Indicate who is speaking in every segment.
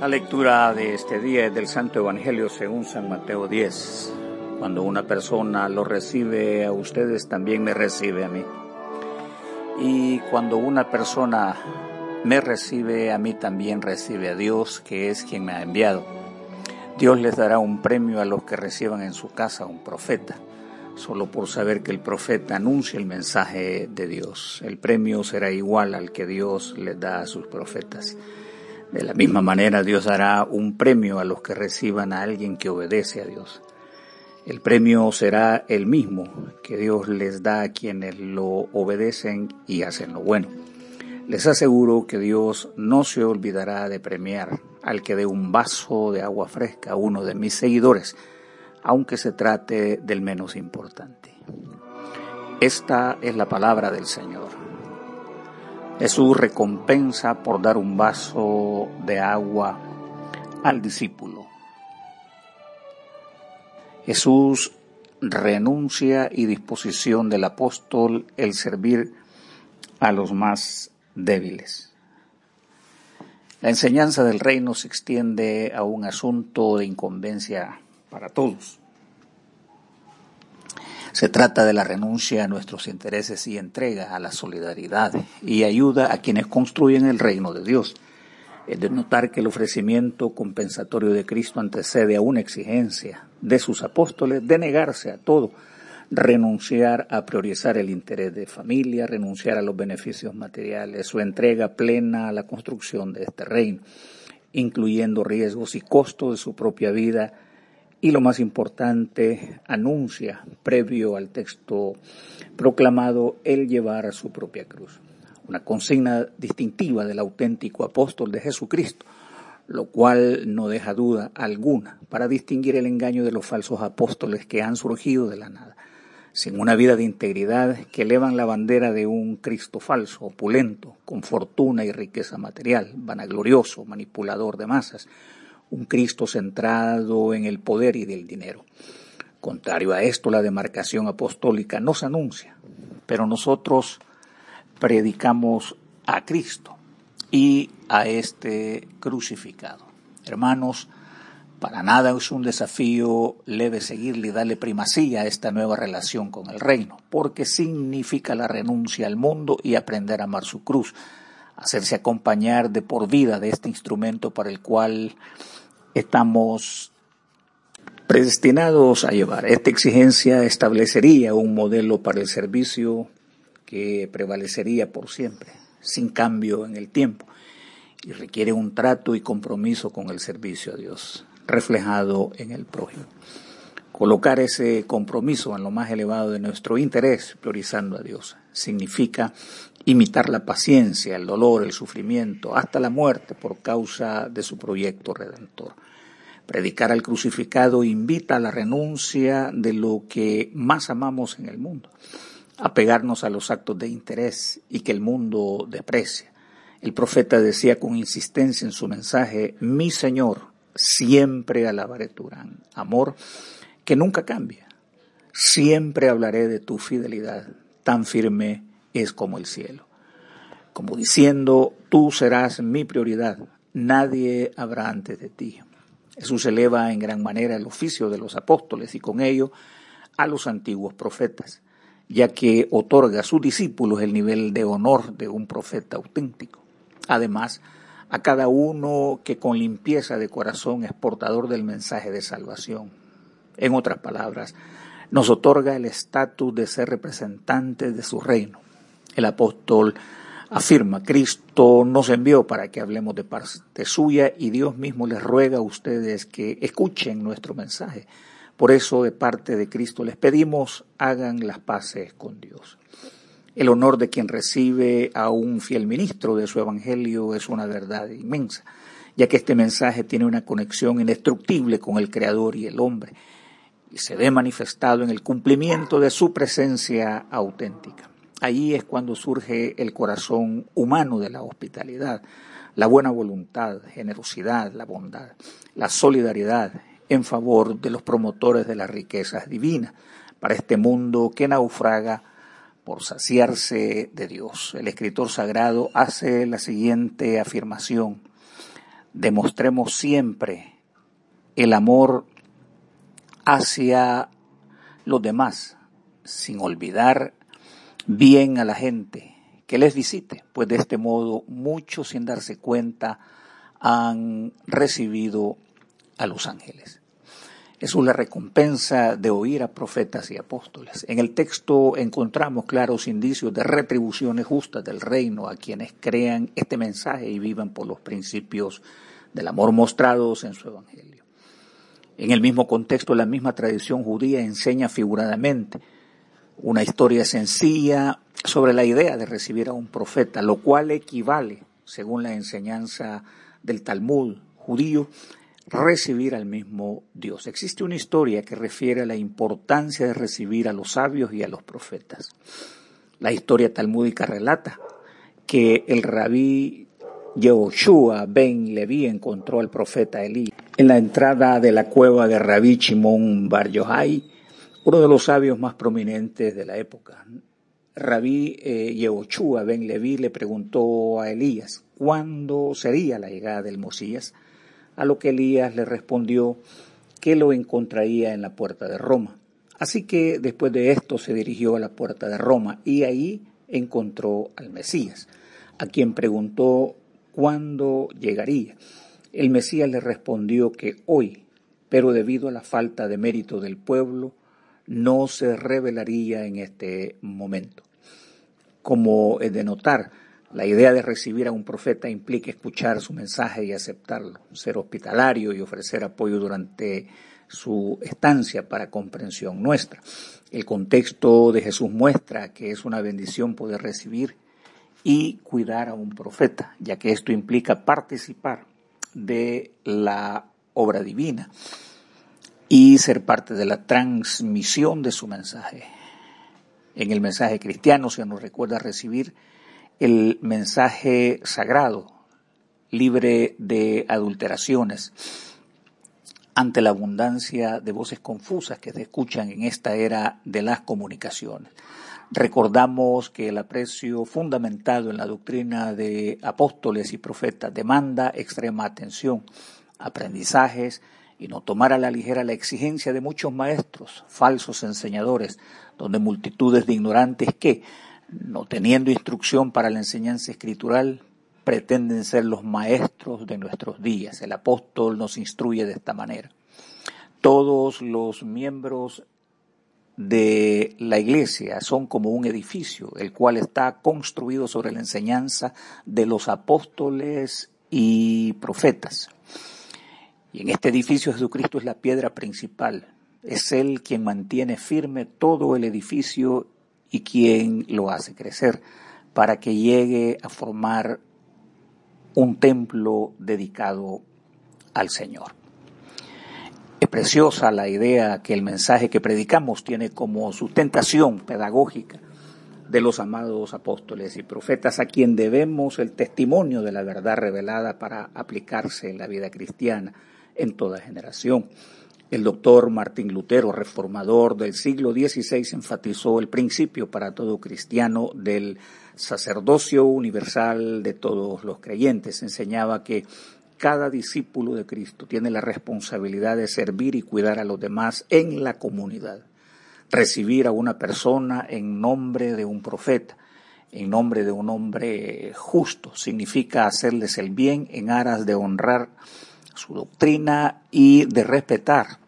Speaker 1: La lectura de este día es del Santo Evangelio según San Mateo 10. Cuando una persona lo recibe a ustedes, también me recibe a mí. Y cuando una persona me recibe a mí, también recibe a Dios, que es quien me ha enviado. Dios les dará un premio a los que reciban en su casa un profeta, solo por saber que el profeta anuncia el mensaje de Dios. El premio será igual al que Dios les da a sus profetas. De la misma manera, Dios dará un premio a los que reciban a alguien que obedece a Dios. El premio será el mismo que Dios les da a quienes lo obedecen y hacen lo bueno. Les aseguro que Dios no se olvidará de premiar al que dé un vaso de agua fresca a uno de mis seguidores, aunque se trate del menos importante. Esta es la palabra del Señor. Jesús recompensa por dar un vaso de agua al discípulo. Jesús renuncia y disposición del apóstol el servir a los más débiles. La enseñanza del reino se extiende a un asunto de incumbencia para todos. Se trata de la renuncia a nuestros intereses y entrega a la solidaridad y ayuda a quienes construyen el reino de Dios. Es de notar que el ofrecimiento compensatorio de Cristo antecede a una exigencia de sus apóstoles de negarse a todo, renunciar a priorizar el interés de familia, renunciar a los beneficios materiales, su entrega plena a la construcción de este reino, incluyendo riesgos y costos de su propia vida y lo más importante, anuncia, previo al texto proclamado, el llevar su propia cruz. Una consigna distintiva del auténtico apóstol de Jesucristo, lo cual no deja duda alguna para distinguir el engaño de los falsos apóstoles que han surgido de la nada, sin una vida de integridad que elevan la bandera de un Cristo falso, opulento, con fortuna y riqueza material, vanaglorioso, manipulador de masas, un Cristo centrado en el poder y del dinero. Contrario a esto, la demarcación apostólica nos anuncia, pero nosotros predicamos a Cristo y a este crucificado. Hermanos, para nada es un desafío leve seguirle y darle primacía a esta nueva relación con el reino, porque significa la renuncia al mundo y aprender a amar su cruz, hacerse acompañar de por vida de este instrumento para el cual estamos predestinados a llevar. Esta exigencia establecería un modelo para el servicio que prevalecería por siempre, sin cambio en el tiempo, y requiere un trato y compromiso con el servicio a Dios, reflejado en el prójimo. Colocar ese compromiso en lo más elevado de nuestro interés, priorizando a Dios, significa imitar la paciencia, el dolor, el sufrimiento, hasta la muerte por causa de su proyecto redentor. Predicar al crucificado invita a la renuncia de lo que más amamos en el mundo, a pegarnos a los actos de interés y que el mundo desprecia. El profeta decía con insistencia en su mensaje, mi Señor, siempre alabaré tu gran amor, que nunca cambia. Siempre hablaré de tu fidelidad, tan firme es como el cielo. Como diciendo, tú serás mi prioridad, nadie habrá antes de ti. Jesús eleva en gran manera el oficio de los apóstoles y con ello a los antiguos profetas, ya que otorga a sus discípulos el nivel de honor de un profeta auténtico. Además, a cada uno que con limpieza de corazón es portador del mensaje de salvación. En otras palabras, nos otorga el estatus de ser representantes de su reino, el apóstol afirma, Cristo nos envió para que hablemos de parte suya y Dios mismo les ruega a ustedes que escuchen nuestro mensaje. Por eso de parte de Cristo les pedimos hagan las paces con Dios. El honor de quien recibe a un fiel ministro de su evangelio es una verdad inmensa, ya que este mensaje tiene una conexión indestructible con el Creador y el hombre, y se ve manifestado en el cumplimiento de su presencia auténtica. Allí es cuando surge el corazón humano de la hospitalidad, la buena voluntad, generosidad, la bondad, la solidaridad en favor de los promotores de las riquezas divinas para este mundo que naufraga por saciarse de Dios. El escritor sagrado hace la siguiente afirmación. demostremos siempre el amor hacia los demás, sin olvidar bien a la gente que les visite, pues de este modo muchos sin darse cuenta han recibido a los ángeles. Es una recompensa de oír a profetas y apóstoles. En el texto encontramos claros indicios de retribuciones justas del reino a quienes crean este mensaje y vivan por los principios del amor mostrados en su evangelio. En el mismo contexto, la misma tradición judía enseña figuradamente una historia sencilla sobre la idea de recibir a un profeta, lo cual equivale, según la enseñanza del Talmud judío, recibir al mismo Dios. Existe una historia que refiere a la importancia de recibir a los sabios y a los profetas. La historia talmúdica relata que el rabí Yehoshua ben Levi encontró al profeta Elí en la entrada de la cueva de Rabí Shimon Bar Yochai, uno de los sabios más prominentes de la época. Rabí eh, Yehoshua ben Levi le preguntó a Elías cuándo sería la llegada del Mosías a lo que Elías le respondió que lo encontraría en la puerta de Roma. Así que después de esto se dirigió a la puerta de Roma y ahí encontró al Mesías, a quien preguntó cuándo llegaría. El Mesías le respondió que hoy, pero debido a la falta de mérito del pueblo, no se revelaría en este momento. Como es de notar, la idea de recibir a un profeta implica escuchar su mensaje y aceptarlo, ser hospitalario y ofrecer apoyo durante su estancia para comprensión nuestra. El contexto de Jesús muestra que es una bendición poder recibir y cuidar a un profeta, ya que esto implica participar de la obra divina y ser parte de la transmisión de su mensaje. En el mensaje cristiano se nos recuerda recibir el mensaje sagrado, libre de adulteraciones, ante la abundancia de voces confusas que se escuchan en esta era de las comunicaciones. Recordamos que el aprecio fundamentado en la doctrina de apóstoles y profetas demanda extrema atención, aprendizajes y no tomar a la ligera la exigencia de muchos maestros, falsos enseñadores, donde multitudes de ignorantes que, no teniendo instrucción para la enseñanza escritural, pretenden ser los maestros de nuestros días. El apóstol nos instruye de esta manera. Todos los miembros de la iglesia son como un edificio, el cual está construido sobre la enseñanza de los apóstoles y profetas. Y en este edificio Jesucristo es la piedra principal. Es Él quien mantiene firme todo el edificio y quien lo hace crecer para que llegue a formar un templo dedicado al Señor. Es preciosa la idea que el mensaje que predicamos tiene como sustentación pedagógica de los amados apóstoles y profetas a quien debemos el testimonio de la verdad revelada para aplicarse en la vida cristiana en toda generación. El doctor Martín Lutero, reformador del siglo XVI, enfatizó el principio para todo cristiano del sacerdocio universal de todos los creyentes. Enseñaba que cada discípulo de Cristo tiene la responsabilidad de servir y cuidar a los demás en la comunidad. Recibir a una persona en nombre de un profeta, en nombre de un hombre justo, significa hacerles el bien en aras de honrar su doctrina y de respetar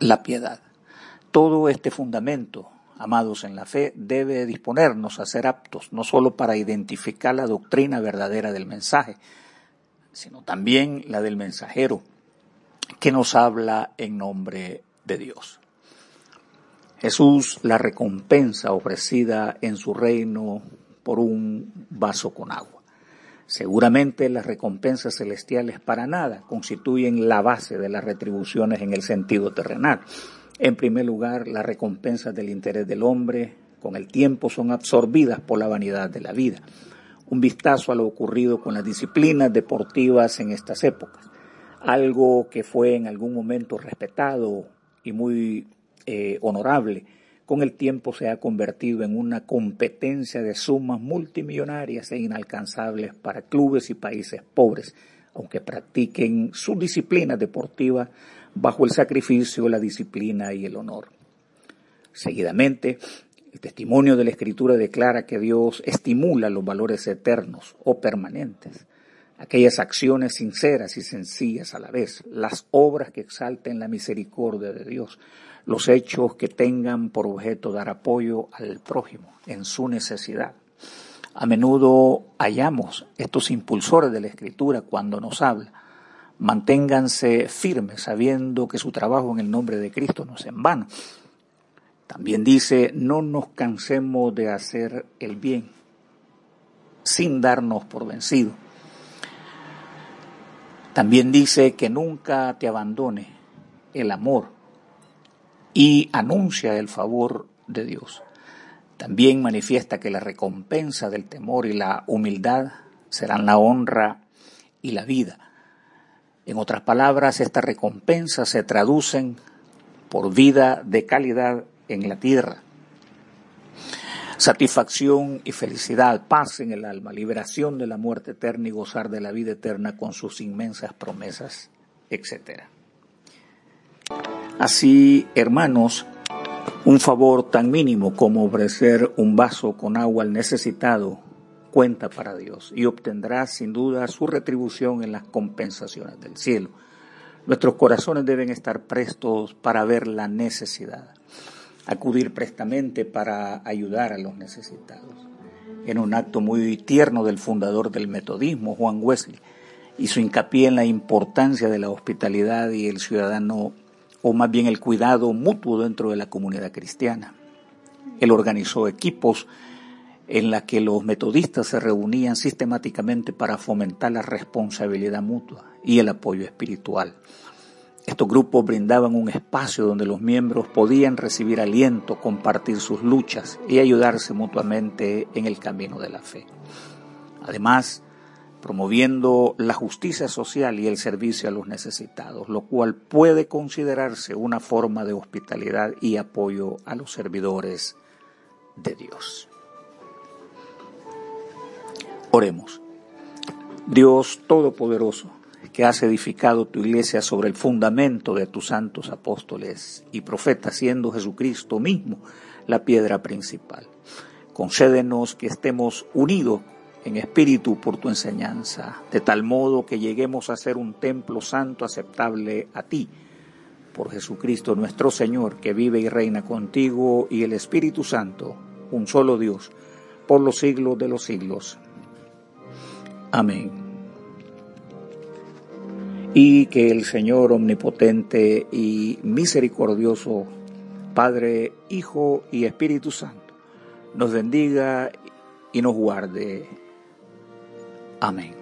Speaker 1: la piedad. Todo este fundamento, amados en la fe, debe disponernos a ser aptos, no solo para identificar la doctrina verdadera del mensaje, sino también la del mensajero, que nos habla en nombre de Dios. Jesús, la recompensa ofrecida en su reino por un vaso con agua. Seguramente las recompensas celestiales para nada constituyen la base de las retribuciones en el sentido terrenal. En primer lugar, las recompensas del interés del hombre con el tiempo son absorbidas por la vanidad de la vida. Un vistazo a lo ocurrido con las disciplinas deportivas en estas épocas. Algo que fue en algún momento respetado y muy eh, honorable con el tiempo se ha convertido en una competencia de sumas multimillonarias e inalcanzables para clubes y países pobres, aunque practiquen su disciplina deportiva bajo el sacrificio, la disciplina y el honor. Seguidamente, el testimonio de la Escritura declara que Dios estimula los valores eternos o permanentes, aquellas acciones sinceras y sencillas a la vez, las obras que exalten la misericordia de Dios, los hechos que tengan por objeto dar apoyo al prójimo en su necesidad. A menudo hallamos estos impulsores de la Escritura cuando nos habla. Manténganse firmes sabiendo que su trabajo en el nombre de Cristo no es en vano. También dice, no nos cansemos de hacer el bien sin darnos por vencido. También dice que nunca te abandone el amor y anuncia el favor de Dios. También manifiesta que la recompensa del temor y la humildad serán la honra y la vida. En otras palabras, estas recompensas se traducen por vida de calidad en la tierra. Satisfacción y felicidad, paz en el alma, liberación de la muerte eterna y gozar de la vida eterna con sus inmensas promesas, etc. Así, hermanos, un favor tan mínimo como ofrecer un vaso con agua al necesitado cuenta para Dios y obtendrá sin duda su retribución en las compensaciones del cielo. Nuestros corazones deben estar prestos para ver la necesidad, acudir prestamente para ayudar a los necesitados. En un acto muy tierno del fundador del metodismo, Juan Wesley, hizo hincapié en la importancia de la hospitalidad y el ciudadano o más bien el cuidado mutuo dentro de la comunidad cristiana. Él organizó equipos en la que los metodistas se reunían sistemáticamente para fomentar la responsabilidad mutua y el apoyo espiritual. Estos grupos brindaban un espacio donde los miembros podían recibir aliento, compartir sus luchas y ayudarse mutuamente en el camino de la fe. Además, promoviendo la justicia social y el servicio a los necesitados, lo cual puede considerarse una forma de hospitalidad y apoyo a los servidores de Dios. Oremos. Dios Todopoderoso, has edificado tu iglesia sobre el fundamento de tus santos apóstoles y profetas, siendo Jesucristo mismo la piedra principal. Concédenos que estemos unidos en espíritu por tu enseñanza, de tal modo que lleguemos a ser un templo santo aceptable a ti, por Jesucristo nuestro Señor, que vive y reina contigo y el Espíritu Santo, un solo Dios, por los siglos de los siglos. Amén. Y que el Señor omnipotente y misericordioso, Padre, Hijo y Espíritu Santo, nos bendiga y nos guarde Amén.